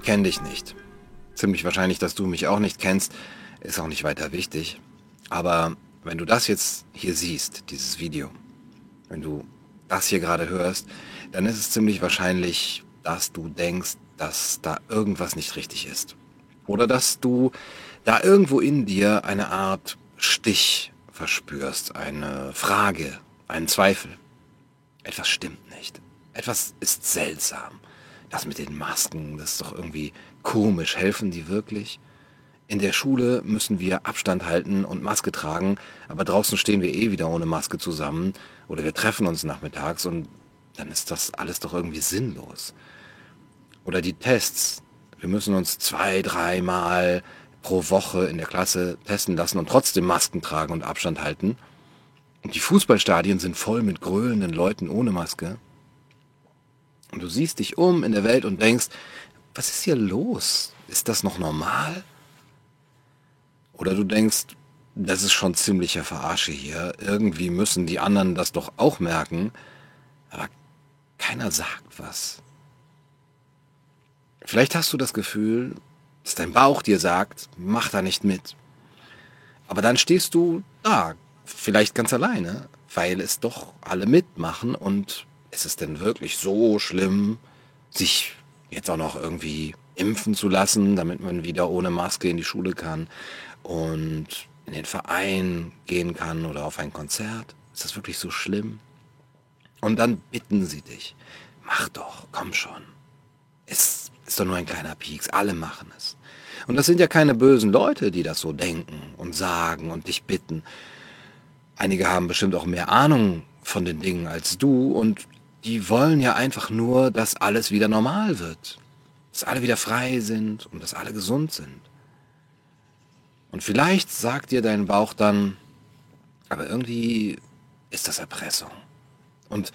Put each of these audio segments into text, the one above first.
Ich kenne dich nicht. Ziemlich wahrscheinlich, dass du mich auch nicht kennst, ist auch nicht weiter wichtig. Aber wenn du das jetzt hier siehst, dieses Video, wenn du das hier gerade hörst, dann ist es ziemlich wahrscheinlich, dass du denkst, dass da irgendwas nicht richtig ist. Oder dass du da irgendwo in dir eine Art Stich verspürst, eine Frage, einen Zweifel. Etwas stimmt nicht. Etwas ist seltsam. Das mit den Masken, das ist doch irgendwie komisch. Helfen die wirklich? In der Schule müssen wir Abstand halten und Maske tragen, aber draußen stehen wir eh wieder ohne Maske zusammen oder wir treffen uns nachmittags und dann ist das alles doch irgendwie sinnlos. Oder die Tests. Wir müssen uns zwei, dreimal pro Woche in der Klasse testen lassen und trotzdem Masken tragen und Abstand halten. Und die Fußballstadien sind voll mit grölenden Leuten ohne Maske. Und du siehst dich um in der Welt und denkst, was ist hier los? Ist das noch normal? Oder du denkst, das ist schon ziemlicher Verarsche hier. Irgendwie müssen die anderen das doch auch merken. Aber keiner sagt was. Vielleicht hast du das Gefühl, dass dein Bauch dir sagt, mach da nicht mit. Aber dann stehst du da, vielleicht ganz alleine, weil es doch alle mitmachen und ist es denn wirklich so schlimm, sich jetzt auch noch irgendwie impfen zu lassen, damit man wieder ohne Maske in die Schule kann und in den Verein gehen kann oder auf ein Konzert? Ist das wirklich so schlimm? Und dann bitten sie dich, mach doch, komm schon. Es ist doch nur ein kleiner Pieks, alle machen es. Und das sind ja keine bösen Leute, die das so denken und sagen und dich bitten. Einige haben bestimmt auch mehr Ahnung von den Dingen als du und die wollen ja einfach nur, dass alles wieder normal wird. Dass alle wieder frei sind und dass alle gesund sind. Und vielleicht sagt dir dein Bauch dann, aber irgendwie ist das Erpressung. Und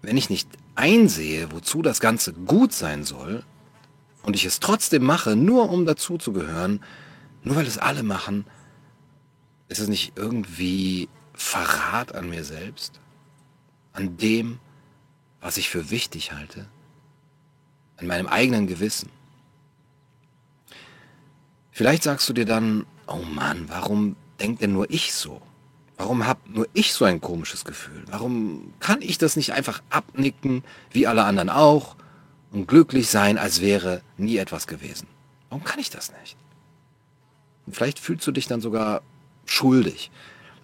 wenn ich nicht einsehe, wozu das Ganze gut sein soll, und ich es trotzdem mache, nur um dazu zu gehören, nur weil es alle machen, ist es nicht irgendwie Verrat an mir selbst? An dem, was ich für wichtig halte, an meinem eigenen Gewissen. Vielleicht sagst du dir dann, oh Mann, warum denkt denn nur ich so? Warum hab nur ich so ein komisches Gefühl? Warum kann ich das nicht einfach abnicken, wie alle anderen auch, und glücklich sein, als wäre nie etwas gewesen? Warum kann ich das nicht? Und vielleicht fühlst du dich dann sogar schuldig,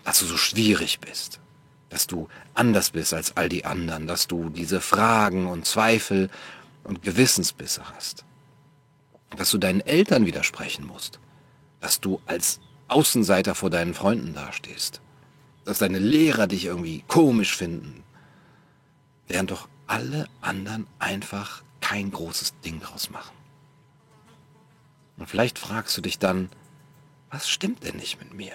dass du so schwierig bist dass du anders bist als all die anderen, dass du diese Fragen und Zweifel und Gewissensbisse hast, dass du deinen Eltern widersprechen musst, dass du als Außenseiter vor deinen Freunden dastehst, dass deine Lehrer dich irgendwie komisch finden, während doch alle anderen einfach kein großes Ding draus machen. Und vielleicht fragst du dich dann, was stimmt denn nicht mit mir?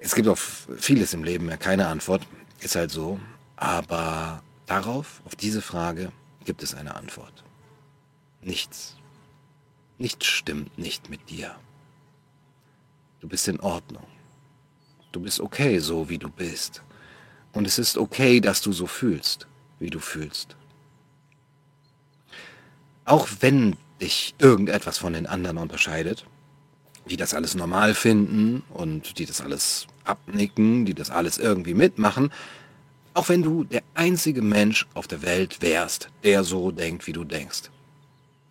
Es gibt auf vieles im Leben ja keine Antwort, ist halt so. Aber darauf, auf diese Frage, gibt es eine Antwort. Nichts. Nichts stimmt nicht mit dir. Du bist in Ordnung. Du bist okay so, wie du bist. Und es ist okay, dass du so fühlst, wie du fühlst. Auch wenn dich irgendetwas von den anderen unterscheidet, die das alles normal finden und die das alles abnicken, die das alles irgendwie mitmachen, auch wenn du der einzige Mensch auf der Welt wärst, der so denkt, wie du denkst.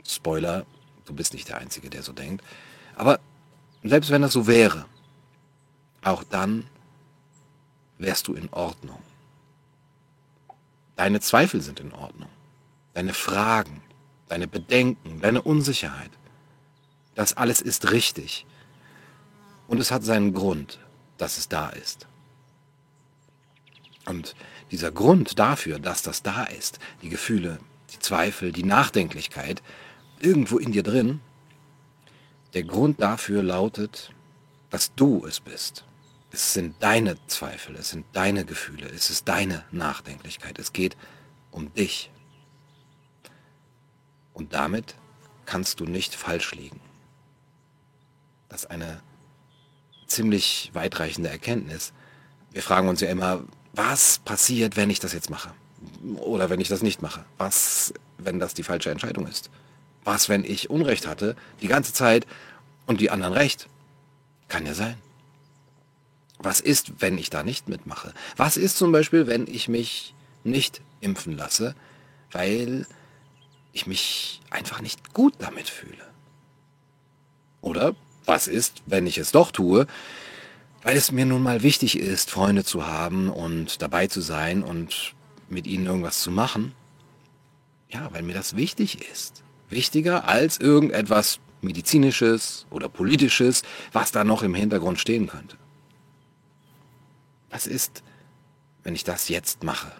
Spoiler, du bist nicht der Einzige, der so denkt. Aber selbst wenn das so wäre, auch dann wärst du in Ordnung. Deine Zweifel sind in Ordnung. Deine Fragen, deine Bedenken, deine Unsicherheit. Das alles ist richtig. Und es hat seinen Grund, dass es da ist. Und dieser Grund dafür, dass das da ist, die Gefühle, die Zweifel, die Nachdenklichkeit, irgendwo in dir drin, der Grund dafür lautet, dass du es bist. Es sind deine Zweifel, es sind deine Gefühle, es ist deine Nachdenklichkeit. Es geht um dich. Und damit kannst du nicht falsch liegen. Das ist eine ziemlich weitreichende Erkenntnis. Wir fragen uns ja immer, was passiert, wenn ich das jetzt mache? oder wenn ich das nicht mache? Was, wenn das die falsche Entscheidung ist? Was, wenn ich Unrecht hatte die ganze Zeit und die anderen Recht? Kann ja sein. Was ist, wenn ich da nicht mitmache? Was ist zum Beispiel, wenn ich mich nicht impfen lasse, weil ich mich einfach nicht gut damit fühle? Oder was ist, wenn ich es doch tue, weil es mir nun mal wichtig ist, Freunde zu haben und dabei zu sein und mit ihnen irgendwas zu machen? Ja, weil mir das wichtig ist. Wichtiger als irgendetwas medizinisches oder politisches, was da noch im Hintergrund stehen könnte. Was ist, wenn ich das jetzt mache?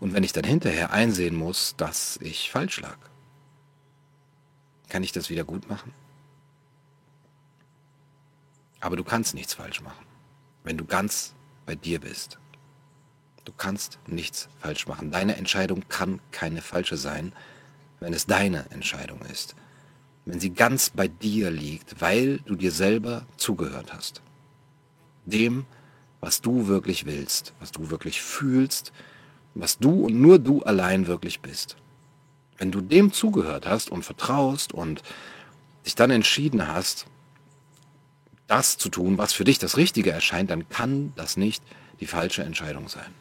Und wenn ich dann hinterher einsehen muss, dass ich falsch lag? Kann ich das wieder gut machen? Aber du kannst nichts falsch machen, wenn du ganz bei dir bist. Du kannst nichts falsch machen. Deine Entscheidung kann keine falsche sein, wenn es deine Entscheidung ist. Wenn sie ganz bei dir liegt, weil du dir selber zugehört hast. Dem, was du wirklich willst, was du wirklich fühlst, was du und nur du allein wirklich bist. Wenn du dem zugehört hast und vertraust und dich dann entschieden hast, das zu tun, was für dich das Richtige erscheint, dann kann das nicht die falsche Entscheidung sein.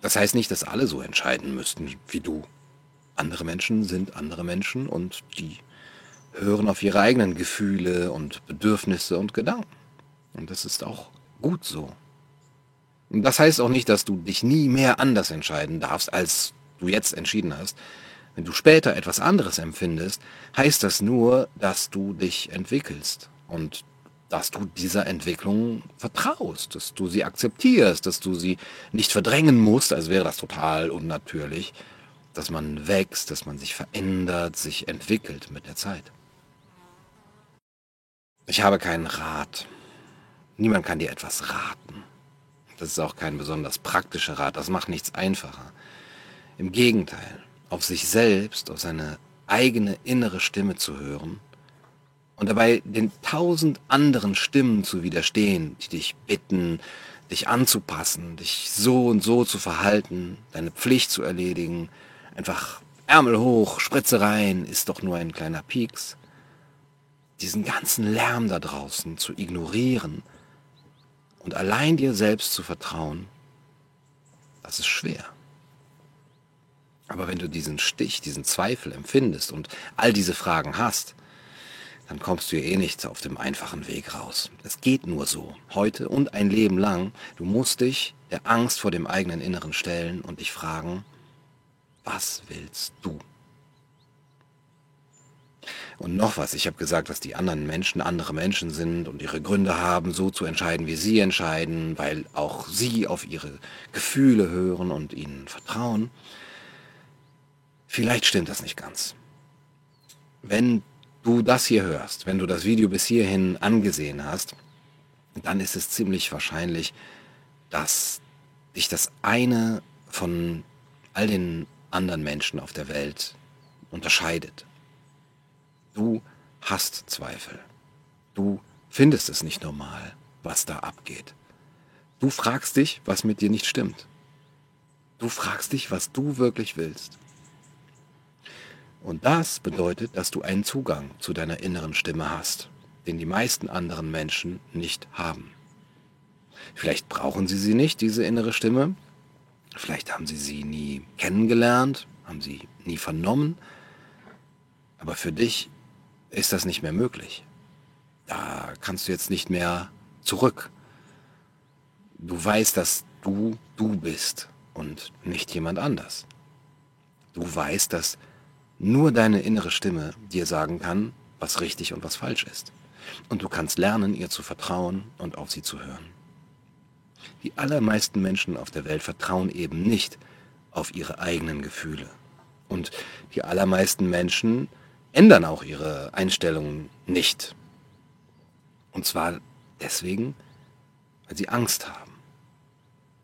Das heißt nicht, dass alle so entscheiden müssten wie du. Andere Menschen sind andere Menschen und die hören auf ihre eigenen Gefühle und Bedürfnisse und Gedanken. Und das ist auch gut so. Das heißt auch nicht, dass du dich nie mehr anders entscheiden darfst, als du jetzt entschieden hast. Wenn du später etwas anderes empfindest, heißt das nur, dass du dich entwickelst und dass du dieser Entwicklung vertraust, dass du sie akzeptierst, dass du sie nicht verdrängen musst, als wäre das total unnatürlich, dass man wächst, dass man sich verändert, sich entwickelt mit der Zeit. Ich habe keinen Rat. Niemand kann dir etwas raten. Das ist auch kein besonders praktischer Rat, das macht nichts einfacher. Im Gegenteil, auf sich selbst, auf seine eigene innere Stimme zu hören und dabei den tausend anderen Stimmen zu widerstehen, die dich bitten, dich anzupassen, dich so und so zu verhalten, deine Pflicht zu erledigen, einfach Ärmel hoch, Spritze rein, ist doch nur ein kleiner Pieks. Diesen ganzen Lärm da draußen zu ignorieren und allein dir selbst zu vertrauen, das ist schwer. Aber wenn du diesen Stich, diesen Zweifel empfindest und all diese Fragen hast, dann kommst du eh nicht auf dem einfachen Weg raus. Es geht nur so, heute und ein Leben lang. Du musst dich der Angst vor dem eigenen Inneren stellen und dich fragen, was willst du? Und noch was, ich habe gesagt, dass die anderen Menschen andere Menschen sind und ihre Gründe haben, so zu entscheiden, wie sie entscheiden, weil auch sie auf ihre Gefühle hören und ihnen vertrauen. Vielleicht stimmt das nicht ganz. Wenn du das hier hörst, wenn du das Video bis hierhin angesehen hast, dann ist es ziemlich wahrscheinlich, dass dich das eine von all den anderen Menschen auf der Welt unterscheidet. Du hast Zweifel. Du findest es nicht normal, was da abgeht. Du fragst dich, was mit dir nicht stimmt. Du fragst dich, was du wirklich willst. Und das bedeutet, dass du einen Zugang zu deiner inneren Stimme hast, den die meisten anderen Menschen nicht haben. Vielleicht brauchen sie sie nicht, diese innere Stimme. Vielleicht haben sie sie nie kennengelernt, haben sie nie vernommen. Aber für dich ist das nicht mehr möglich. Da kannst du jetzt nicht mehr zurück. Du weißt, dass du du bist und nicht jemand anders. Du weißt, dass nur deine innere Stimme dir sagen kann, was richtig und was falsch ist. Und du kannst lernen, ihr zu vertrauen und auf sie zu hören. Die allermeisten Menschen auf der Welt vertrauen eben nicht auf ihre eigenen Gefühle. Und die allermeisten Menschen ändern auch ihre Einstellungen nicht. Und zwar deswegen, weil sie Angst haben.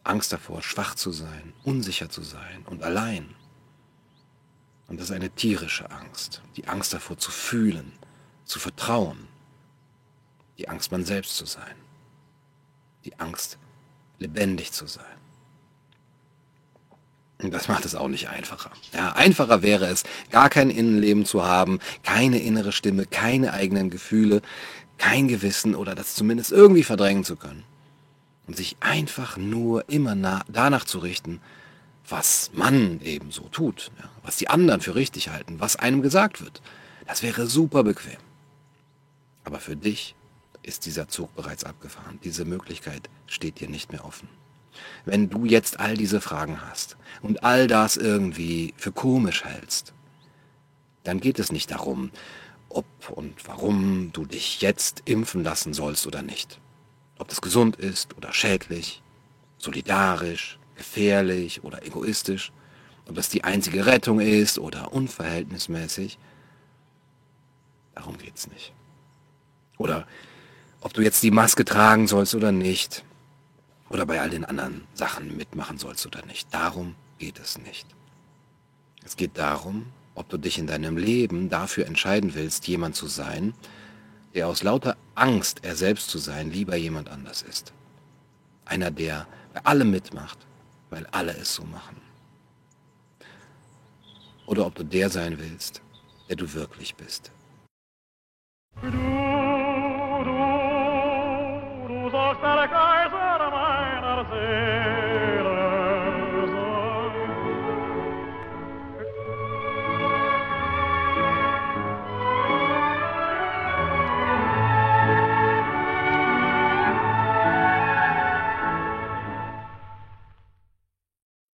Angst davor, schwach zu sein, unsicher zu sein und allein. Und das ist eine tierische Angst. Die Angst davor zu fühlen, zu vertrauen. Die Angst, man selbst zu sein. Die Angst, lebendig zu sein. Das macht es auch nicht einfacher. Ja, einfacher wäre es, gar kein Innenleben zu haben, keine innere Stimme, keine eigenen Gefühle, kein Gewissen oder das zumindest irgendwie verdrängen zu können. Und sich einfach nur immer danach zu richten, was man eben so tut, ja, was die anderen für richtig halten, was einem gesagt wird. Das wäre super bequem. Aber für dich ist dieser Zug bereits abgefahren. Diese Möglichkeit steht dir nicht mehr offen. Wenn du jetzt all diese Fragen hast und all das irgendwie für komisch hältst, dann geht es nicht darum, ob und warum du dich jetzt impfen lassen sollst oder nicht. Ob das gesund ist oder schädlich, solidarisch, gefährlich oder egoistisch, ob das die einzige Rettung ist oder unverhältnismäßig. Darum geht es nicht. Oder ob du jetzt die Maske tragen sollst oder nicht. Oder bei all den anderen Sachen mitmachen sollst oder nicht. Darum geht es nicht. Es geht darum, ob du dich in deinem Leben dafür entscheiden willst, jemand zu sein, der aus lauter Angst, er selbst zu sein, lieber jemand anders ist. Einer, der bei allem mitmacht, weil alle es so machen. Oder ob du der sein willst, der du wirklich bist. Du,